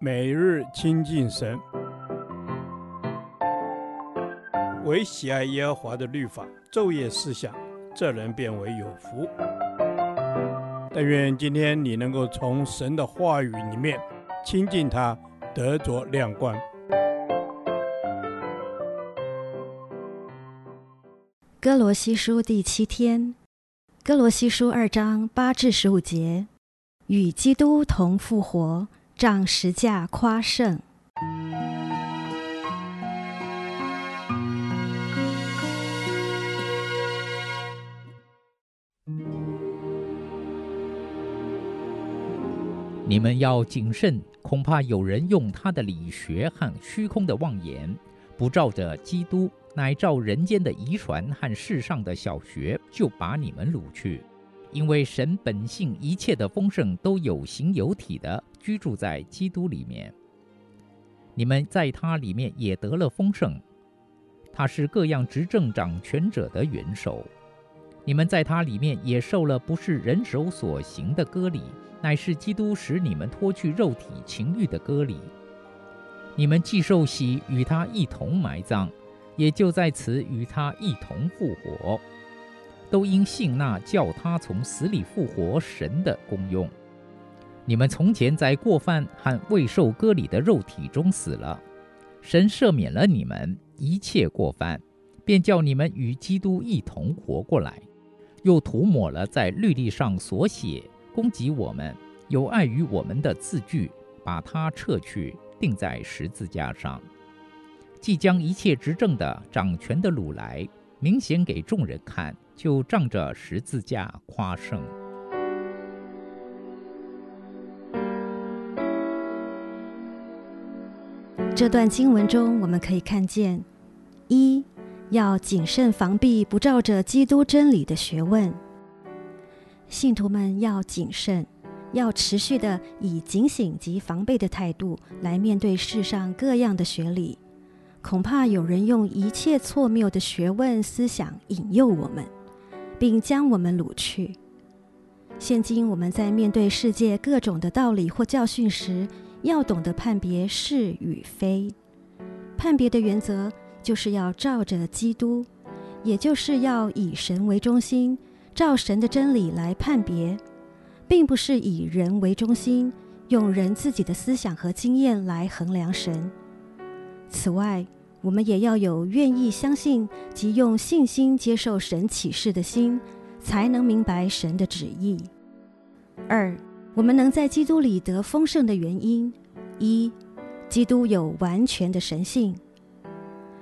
每日亲近神，唯喜爱耶和华的律法，昼夜思想，这人便为有福。但愿今天你能够从神的话语里面亲近他，得着亮光。歌罗西书第七天，歌罗西书二章八至十五节，与基督同复活。仗十架夸胜。你们要谨慎，恐怕有人用他的理学和虚空的妄言，不照着基督，乃照人间的遗传和世上的小学，就把你们掳去。因为神本性一切的丰盛都有形有体的居住在基督里面，你们在他里面也得了丰盛。他是各样执政掌权者的元首。你们在他里面也受了不是人手所行的割礼，乃是基督使你们脱去肉体情欲的割礼。你们既受洗与他一同埋葬，也就在此与他一同复活。都因信那叫他从死里复活神的功用，你们从前在过犯和未受割礼的肉体中死了，神赦免了你们一切过犯，便叫你们与基督一同活过来，又涂抹了在律例上所写攻击我们、有碍于我们的字句，把它撤去，钉在十字架上，即将一切执政的、掌权的掳来，明显给众人看。就仗着十字架夸胜。这段经文中，我们可以看见：一要谨慎防备不照着基督真理的学问。信徒们要谨慎，要持续的以警醒及防备的态度来面对世上各样的学理，恐怕有人用一切错谬的学问思想引诱我们。并将我们掳去。现今我们在面对世界各种的道理或教训时，要懂得判别是与非。判别的原则就是要照着基督，也就是要以神为中心，照神的真理来判别，并不是以人为中心，用人自己的思想和经验来衡量神。此外，我们也要有愿意相信及用信心接受神启示的心，才能明白神的旨意。二，我们能在基督里得丰盛的原因：一，基督有完全的神性，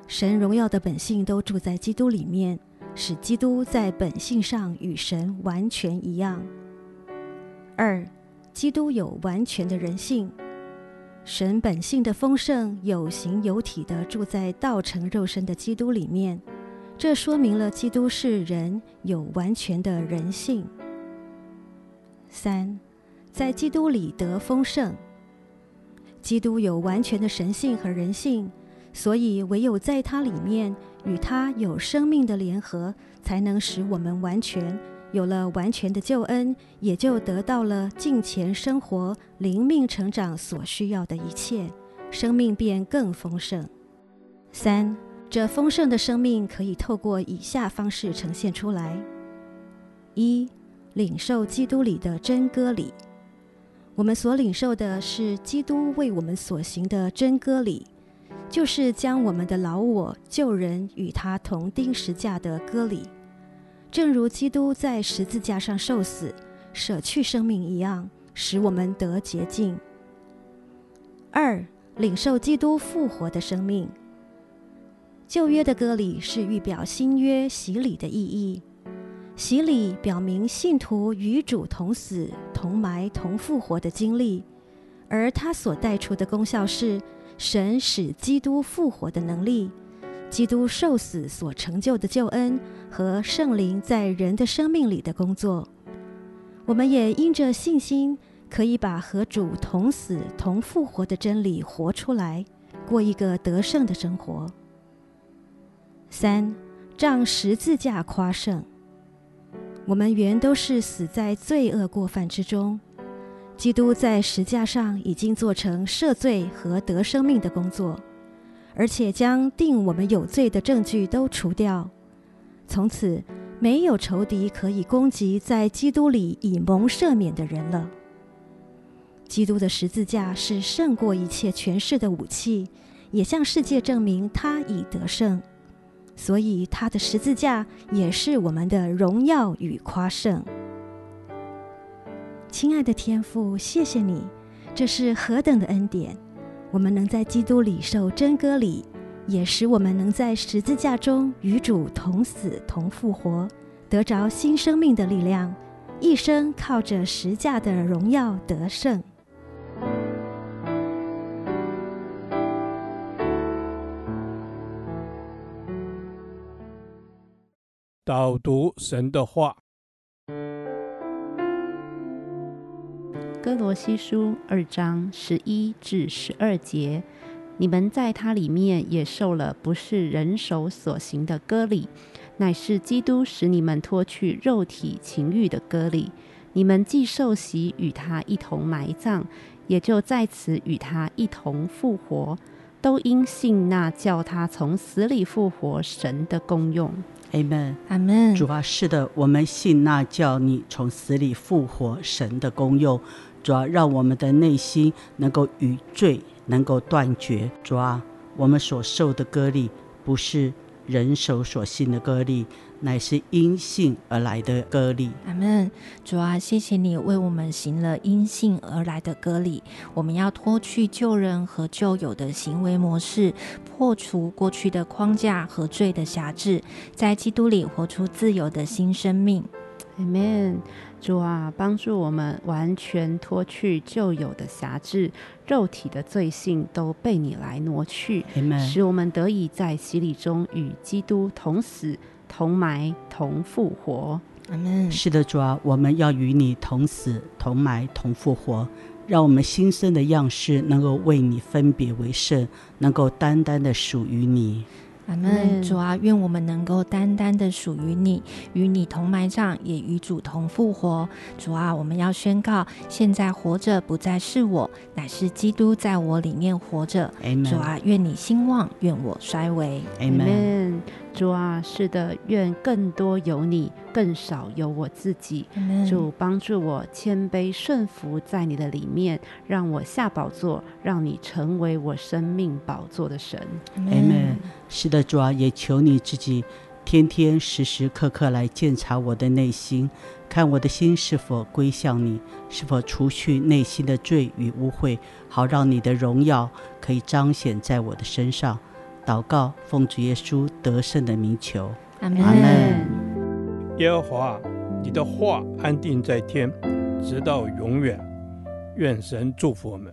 神荣耀的本性都住在基督里面，使基督在本性上与神完全一样。二，基督有完全的人性。神本性的丰盛，有形有体的住在道成肉身的基督里面，这说明了基督是人，有完全的人性。三，在基督里得丰盛。基督有完全的神性和人性，所以唯有在他里面与他有生命的联合，才能使我们完全。有了完全的救恩，也就得到了敬虔生活、灵命成长所需要的一切，生命便更丰盛。三，这丰盛的生命可以透过以下方式呈现出来：一，领受基督里的真割礼。我们所领受的是基督为我们所行的真割礼，就是将我们的老我旧人与他同钉十架的割礼。正如基督在十字架上受死，舍去生命一样，使我们得洁净。二，领受基督复活的生命。旧约的割礼是预表新约洗礼的意义。洗礼表明信徒与主同死、同埋、同复活的经历，而它所带出的功效是神使基督复活的能力。基督受死所成就的救恩和圣灵在人的生命里的工作，我们也因着信心，可以把和主同死同复活的真理活出来，过一个得胜的生活。三，仗十字架夸胜。我们原都是死在罪恶过犯之中，基督在十架上已经做成赦罪和得生命的工作，而且将定我们有罪的证据都除掉。从此，没有仇敌可以攻击在基督里已蒙赦免的人了。基督的十字架是胜过一切权势的武器，也向世界证明他已得胜。所以，他的十字架也是我们的荣耀与夸胜。亲爱的天父，谢谢你，这是何等的恩典！我们能在基督里受真割礼，也使我们能在十字架中与主同死同复活，得着新生命的力量，一生靠着十架的荣耀得胜。导读神的话。西书二章十一至十二节，你们在他里面也受了不是人手所行的割礼，乃是基督使你们脱去肉体情欲的割礼。你们既受洗与他一同埋葬，也就在此与他一同复活，都因信那叫他从死里复活神的功用。阿门，阿门。主啊，是的，我们信那叫你从死里复活神的功用。主啊，让我们的内心能够与罪能够断绝。主啊，我们所受的割礼不是人手所信的割礼，乃是因信而来的割礼。阿门。主啊，谢谢你为我们行了因信而来的割礼。我们要脱去旧人和旧有的行为模式，破除过去的框架和罪的辖制，在基督里活出自由的新生命。阿门。主啊，帮助我们完全脱去旧有的辖制，肉体的罪性都被你来挪去，Amen. 使我们得以在洗礼中与基督同死、同埋、同复活。阿门。是的，主啊，我们要与你同死、同埋、同复活，让我们新生的样式能够为你分别为圣，能够单单的属于你。阿门，主啊，愿我们能够单单的属于你，与你同埋葬，也与主同复活。主啊，我们要宣告：现在活着不再是我，乃是基督在我里面活着。主啊，愿你兴旺，愿我衰微。阿门。主啊，是的，愿更多有你，更少有我自己。Amen. 主帮助我谦卑顺服在你的里面，让我下宝座，让你成为我生命宝座的神。是的，主啊，也求你自己天天时时刻刻来检查我的内心，看我的心是否归向你，是否除去内心的罪与污秽，好让你的荣耀可以彰显在我的身上。祷告，奉主耶稣得胜的名求，阿门。耶和华，你的话安定在天，直到永远。愿神祝福我们。